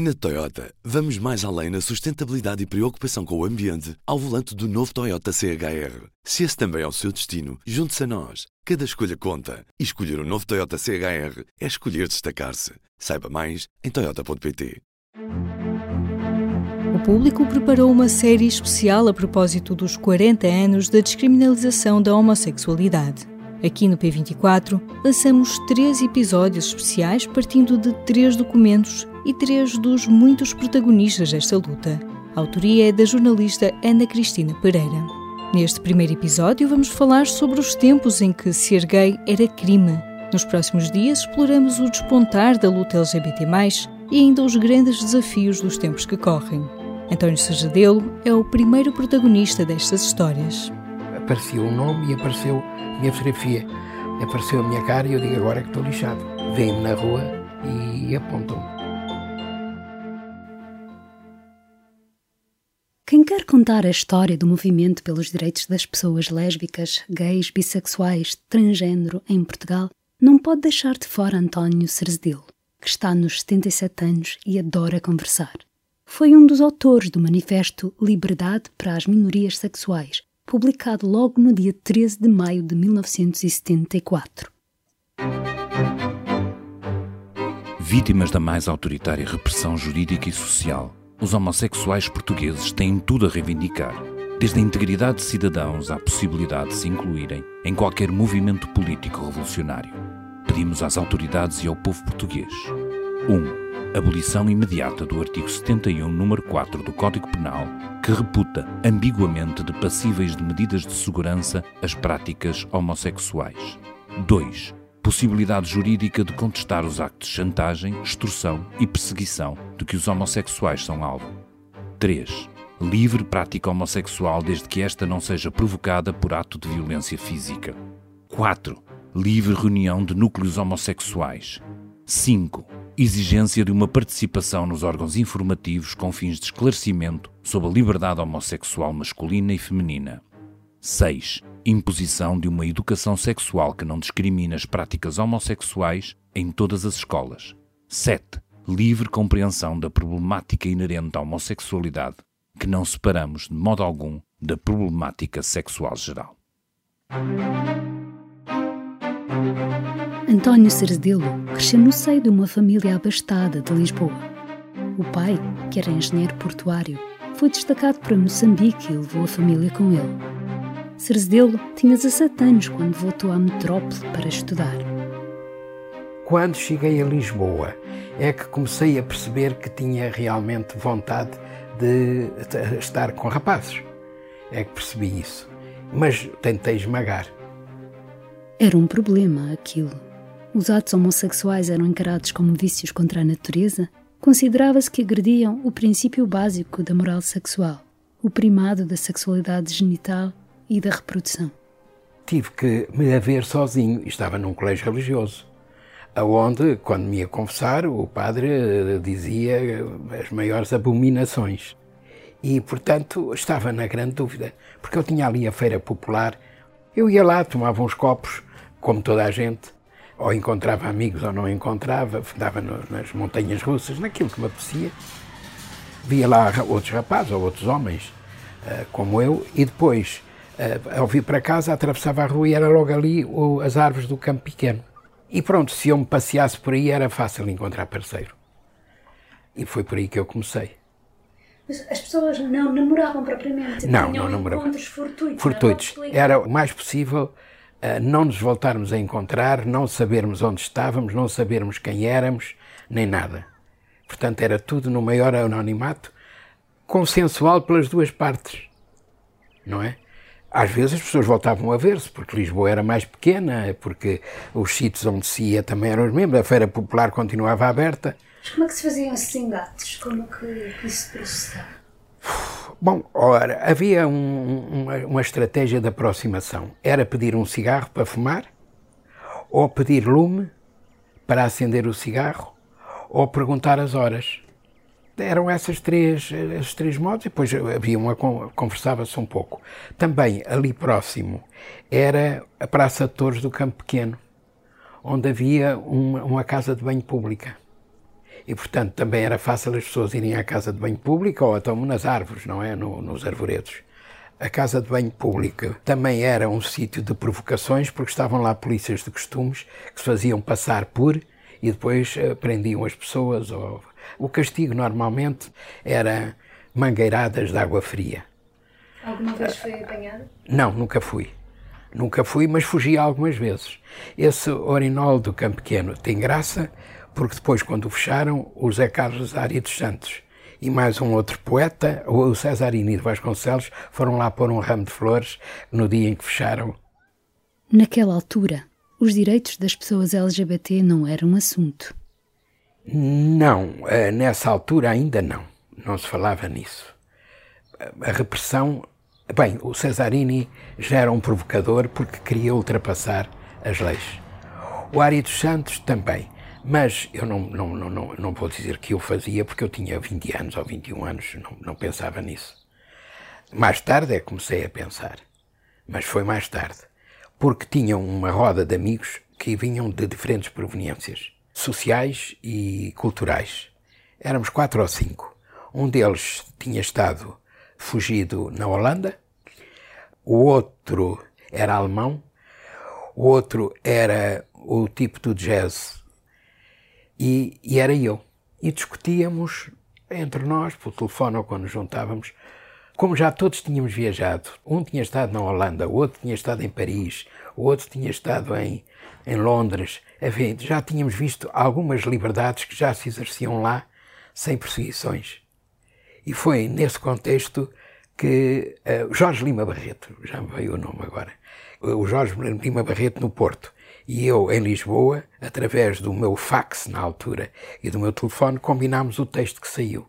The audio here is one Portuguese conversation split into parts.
Na Toyota, vamos mais além na sustentabilidade e preocupação com o ambiente ao volante do novo Toyota CHR. Se esse também é o seu destino, junte-se a nós. Cada escolha conta. E escolher o um novo Toyota CHR é escolher destacar-se. Saiba mais em Toyota.pt. O público preparou uma série especial a propósito dos 40 anos da descriminalização da homossexualidade. Aqui no P24, lançamos três episódios especiais partindo de três documentos e três dos muitos protagonistas desta luta. A autoria é da jornalista Ana Cristina Pereira. Neste primeiro episódio, vamos falar sobre os tempos em que ser gay era crime. Nos próximos dias, exploramos o despontar da luta LGBT, e ainda os grandes desafios dos tempos que correm. António Sajadelo é o primeiro protagonista destas histórias. Apareceu o nome e apareceu a minha fotografia. Apareceu a minha cara e eu digo agora que estou lixado. Vêm-me na rua e apontam-me. Quem quer contar a história do movimento pelos direitos das pessoas lésbicas, gays, bissexuais, transgênero em Portugal, não pode deixar de fora António Cerzedelo, que está nos 77 anos e adora conversar. Foi um dos autores do manifesto Liberdade para as Minorias Sexuais, publicado logo no dia 13 de maio de 1974. Vítimas da mais autoritária repressão jurídica e social os homossexuais portugueses têm tudo a reivindicar, desde a integridade de cidadãos à possibilidade de se incluírem em qualquer movimento político revolucionário. Pedimos às autoridades e ao povo português: 1. Um, abolição imediata do artigo 71, número 4 do Código Penal, que reputa ambiguamente de passíveis de medidas de segurança as práticas homossexuais. 2 possibilidade jurídica de contestar os actos de chantagem, extorsão e perseguição de que os homossexuais são alvo. 3. Livre prática homossexual desde que esta não seja provocada por ato de violência física. 4. Livre reunião de núcleos homossexuais. 5. Exigência de uma participação nos órgãos informativos com fins de esclarecimento sobre a liberdade homossexual masculina e feminina. 6 imposição de uma educação sexual que não discrimina as práticas homossexuais em todas as escolas. 7. Livre compreensão da problemática inerente à homossexualidade, que não separamos de modo algum da problemática sexual geral. António Cerzedelo cresceu no seio de uma família abastada de Lisboa. O pai, que era engenheiro portuário, foi destacado para Moçambique e levou a família com ele. Cerzedelo tinha 17 anos quando voltou à metrópole para estudar. Quando cheguei a Lisboa, é que comecei a perceber que tinha realmente vontade de estar com rapazes. É que percebi isso. Mas tentei esmagar. Era um problema aquilo. Os atos homossexuais eram encarados como vícios contra a natureza. Considerava-se que agrediam o princípio básico da moral sexual, o primado da sexualidade genital e da reprodução. Tive que me haver sozinho. Estava num colégio religioso, aonde, quando me ia confessar, o padre eh, dizia as maiores abominações. E, portanto, estava na grande dúvida, porque eu tinha ali a feira popular. Eu ia lá, tomava uns copos, como toda a gente, ou encontrava amigos ou não encontrava, andava nas montanhas russas, naquilo que me apetecia. Via lá outros rapazes ou outros homens, eh, como eu, e depois ao vir para casa, atravessava a rua e era logo ali as árvores do campo pequeno. E pronto, se eu me passeasse por aí era fácil encontrar parceiro. E foi por aí que eu comecei. Mas as pessoas não namoravam propriamente? Não, não namoravam. encontros fortuitos? Fortuitos. Era o mais possível uh, não nos voltarmos a encontrar, não sabermos onde estávamos, não sabermos quem éramos, nem nada. Portanto, era tudo no maior anonimato, consensual pelas duas partes. Não é? Às vezes as pessoas voltavam a ver-se, porque Lisboa era mais pequena, porque os sítios onde se ia também eram os mesmos, a Feira Popular continuava aberta. Mas como é que se faziam esses engates? Como é que isso processava? Bom, ora, havia um, uma, uma estratégia de aproximação. Era pedir um cigarro para fumar, ou pedir lume para acender o cigarro, ou perguntar as horas eram essas três, esses três modos, e depois havia uma, conversava-se um pouco. Também, ali próximo, era a Praça de Torres do Campo Pequeno, onde havia uma, uma casa de banho pública. E, portanto, também era fácil as pessoas irem à casa de banho pública ou até nas árvores, não é? No, nos arvoredos. A casa de banho pública também era um sítio de provocações, porque estavam lá polícias de costumes que se faziam passar por e depois uh, prendiam as pessoas. Ou... O castigo normalmente era mangueiradas de água fria. Alguma vez foi apanhado? Não, nunca fui. Nunca fui, mas fugi algumas vezes. Esse orinol do Campo Pequeno tem graça porque depois, quando fecharam, o Zé Carlos Ari dos Santos e mais um outro poeta, o Cesarino de Vasconcelos, foram lá pôr um ramo de flores no dia em que fecharam. Naquela altura, os direitos das pessoas LGBT não eram um assunto. Não, eh, nessa altura ainda não. Não se falava nisso. A repressão. Bem, o Cesarini já era um provocador porque queria ultrapassar as leis. O Ari dos Santos também. Mas eu não, não, não, não, vou dizer que eu fazia porque eu tinha 20 anos ou 21 anos, não, não pensava nisso. Mais tarde é que comecei a pensar. Mas foi mais tarde. Porque tinham uma roda de amigos que vinham de diferentes proveniências, sociais e culturais. Éramos quatro ou cinco. Um deles tinha estado fugido na Holanda, o outro era alemão, o outro era o tipo do jazz e, e era eu. E discutíamos entre nós, por telefone ou quando nos juntávamos, como já todos tínhamos viajado. Um tinha estado na Holanda, o outro tinha estado em Paris, o outro tinha estado em, em Londres. Enfim, já tínhamos visto algumas liberdades que já se exerciam lá sem perseguições. E foi nesse contexto que uh, Jorge Lima Barreto, já me veio o nome agora, o Jorge Lima Barreto no Porto, e eu, em Lisboa, através do meu fax na altura e do meu telefone, combinámos o texto que saiu.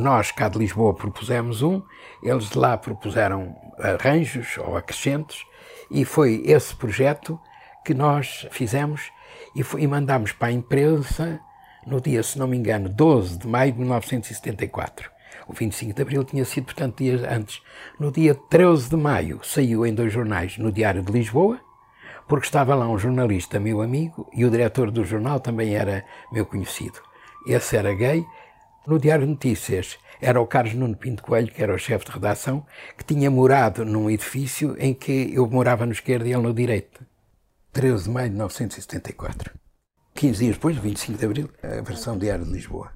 Nós, cá de Lisboa, propusemos um, eles de lá propuseram arranjos ou acrescentos, e foi esse projeto que nós fizemos e, foi, e mandámos para a imprensa no dia, se não me engano, 12 de maio de 1974. O 25 de abril tinha sido, portanto, dias antes. No dia 13 de maio saiu em dois jornais, no Diário de Lisboa porque estava lá um jornalista meu amigo e o diretor do jornal também era meu conhecido. Esse era gay. No Diário de Notícias era o Carlos Nuno Pinto Coelho, que era o chefe de redação, que tinha morado num edifício em que eu morava no esquerdo e ele no direito. 13 de maio de 1974. 15 dias depois, 25 de abril, a versão Diário de Lisboa.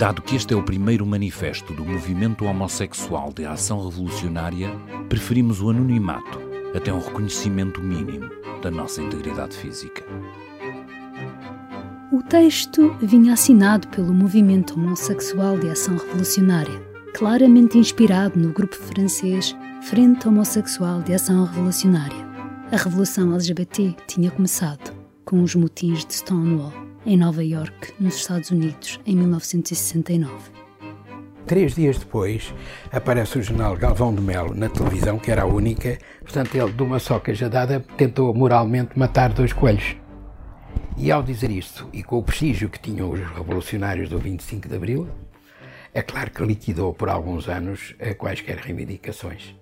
Dado que este é o primeiro manifesto do movimento homossexual de ação revolucionária, preferimos o anonimato até um reconhecimento mínimo da nossa integridade física. O texto vinha assinado pelo movimento homossexual de ação revolucionária, claramente inspirado no grupo francês Frente Homossexual de Ação Revolucionária. A revolução LGBT tinha começado com os motins de Stonewall em Nova York, nos Estados Unidos, em 1969. Três dias depois, aparece o jornal Galvão de Melo na televisão, que era a única. Portanto, ele, de uma só cajadada, tentou moralmente matar dois coelhos. E ao dizer isto, e com o prestígio que tinham os revolucionários do 25 de Abril, é claro que liquidou por alguns anos quaisquer reivindicações.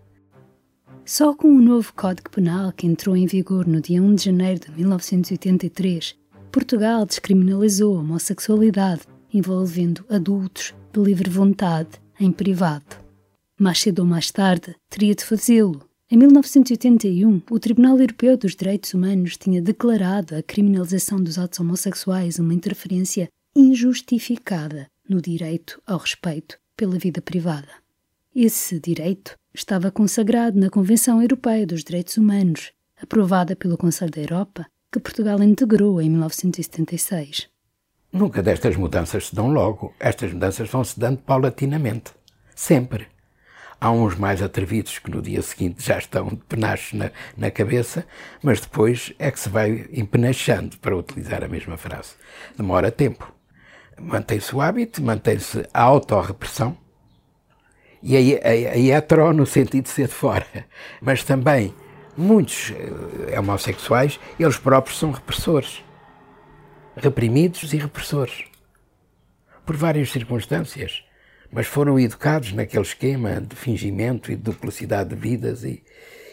Só com o novo Código Penal, que entrou em vigor no dia 1 de janeiro de 1983, Portugal descriminalizou a homossexualidade, envolvendo adultos de livre vontade em privado. Mais cedo ou mais tarde, teria de fazê-lo. Em 1981, o Tribunal Europeu dos Direitos Humanos tinha declarado a criminalização dos atos homossexuais uma interferência injustificada no direito ao respeito pela vida privada. Esse direito estava consagrado na Convenção Europeia dos Direitos Humanos, aprovada pelo Conselho da Europa que Portugal integrou em 1976. Nunca destas mudanças se dão logo. Estas mudanças vão-se dando paulatinamente. Sempre. Há uns mais atrevidos que no dia seguinte já estão de penachos na, na cabeça, mas depois é que se vai empenachando, para utilizar a mesma frase. Demora tempo. Mantém-se o hábito, mantém-se a autorrepressão, e a, a, a hetero no sentido de ser de fora, mas também muitos eh, homossexuais, eles próprios são repressores. Reprimidos e repressores. Por várias circunstâncias. Mas foram educados naquele esquema de fingimento e de duplicidade de vidas e,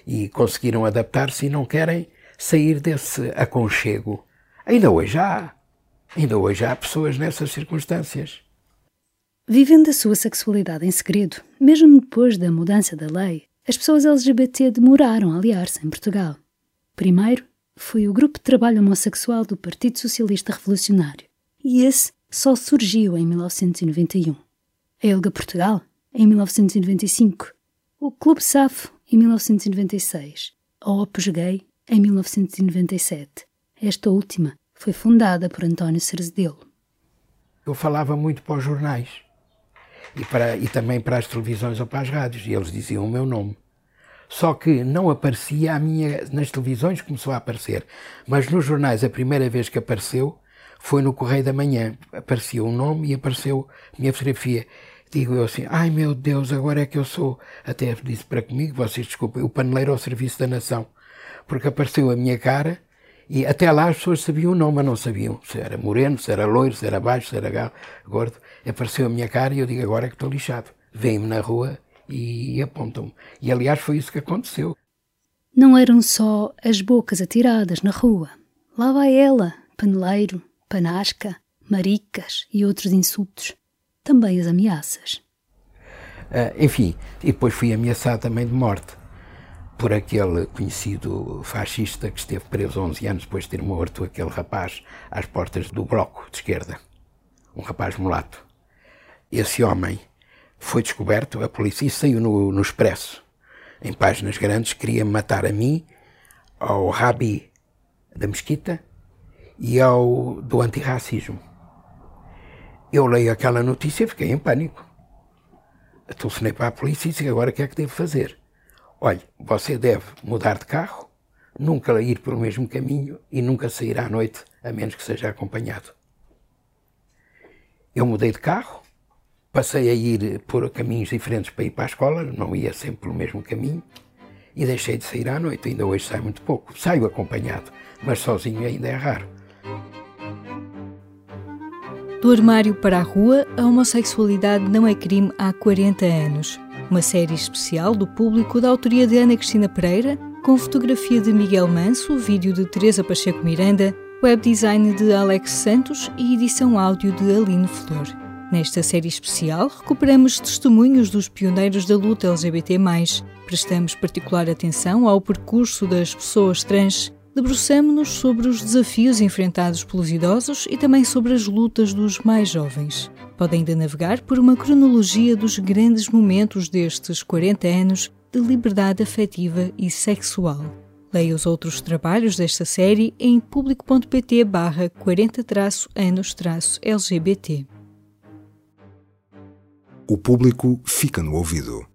e conseguiram adaptar-se e não querem sair desse aconchego Ainda hoje há. Ainda hoje há pessoas nessas circunstâncias. Vivendo a sua sexualidade em segredo, mesmo depois da mudança da lei, as pessoas LGBT demoraram a aliar-se em Portugal. Primeiro foi o Grupo de Trabalho Homossexual do Partido Socialista Revolucionário, e esse só surgiu em 1991. A Elga Portugal, em 1995, o Clube Safo, em 1996, a Opus Gay, em 1997. Esta última foi fundada por António Cerzedelo. Eu falava muito para os jornais e, para, e também para as televisões ou para as rádios, e eles diziam o meu nome. Só que não aparecia a minha. Nas televisões começou a aparecer, mas nos jornais a primeira vez que apareceu foi no Correio da Manhã. Apareceu o um nome e apareceu a minha fotografia. Digo eu assim, ai meu Deus, agora é que eu sou. Até disse para comigo, vocês desculpem, o paneleiro ao serviço da nação. Porque apareceu a minha cara e até lá as pessoas sabiam o nome, mas não sabiam se era moreno, se era loiro, se era baixo, se era gordo. Apareceu a minha cara e eu digo, agora é que estou lixado. Vêm-me na rua e apontam-me. E aliás foi isso que aconteceu. Não eram só as bocas atiradas na rua. Lá vai ela, paneleiro, panasca, maricas e outros insultos. Também as ameaças. Uh, enfim, e depois fui ameaçado também de morte por aquele conhecido fascista que esteve preso 11 anos depois de ter morto aquele rapaz às portas do bloco de esquerda. Um rapaz mulato. Esse homem foi descoberto, a polícia saiu no, no Expresso, em páginas grandes, queria matar a mim, ao Rabi da Mesquita e ao do antirracismo. Eu leio aquela notícia e fiquei em pânico. Telefonei para a polícia e disse agora o que é que devo fazer? Olha, você deve mudar de carro, nunca ir pelo mesmo caminho e nunca sair à noite, a menos que seja acompanhado. Eu mudei de carro, Passei a ir por caminhos diferentes para ir para a escola, não ia sempre pelo mesmo caminho, e deixei de sair à noite. Ainda hoje saio muito pouco. Saio acompanhado, mas sozinho ainda é raro. Do armário para a rua, a homossexualidade não é crime há 40 anos. Uma série especial do público da autoria de Ana Cristina Pereira, com fotografia de Miguel Manso, vídeo de Teresa Pacheco Miranda, web design de Alex Santos e edição áudio de Aline Flor. Nesta série especial, recuperamos testemunhos dos pioneiros da luta LGBT. Prestamos particular atenção ao percurso das pessoas trans. Debruçamos-nos sobre os desafios enfrentados pelos idosos e também sobre as lutas dos mais jovens. Podem ainda navegar por uma cronologia dos grandes momentos destes 40 anos de liberdade afetiva e sexual. Leia os outros trabalhos desta série em público.pt barra 40-anos-LGBT. O público fica no ouvido.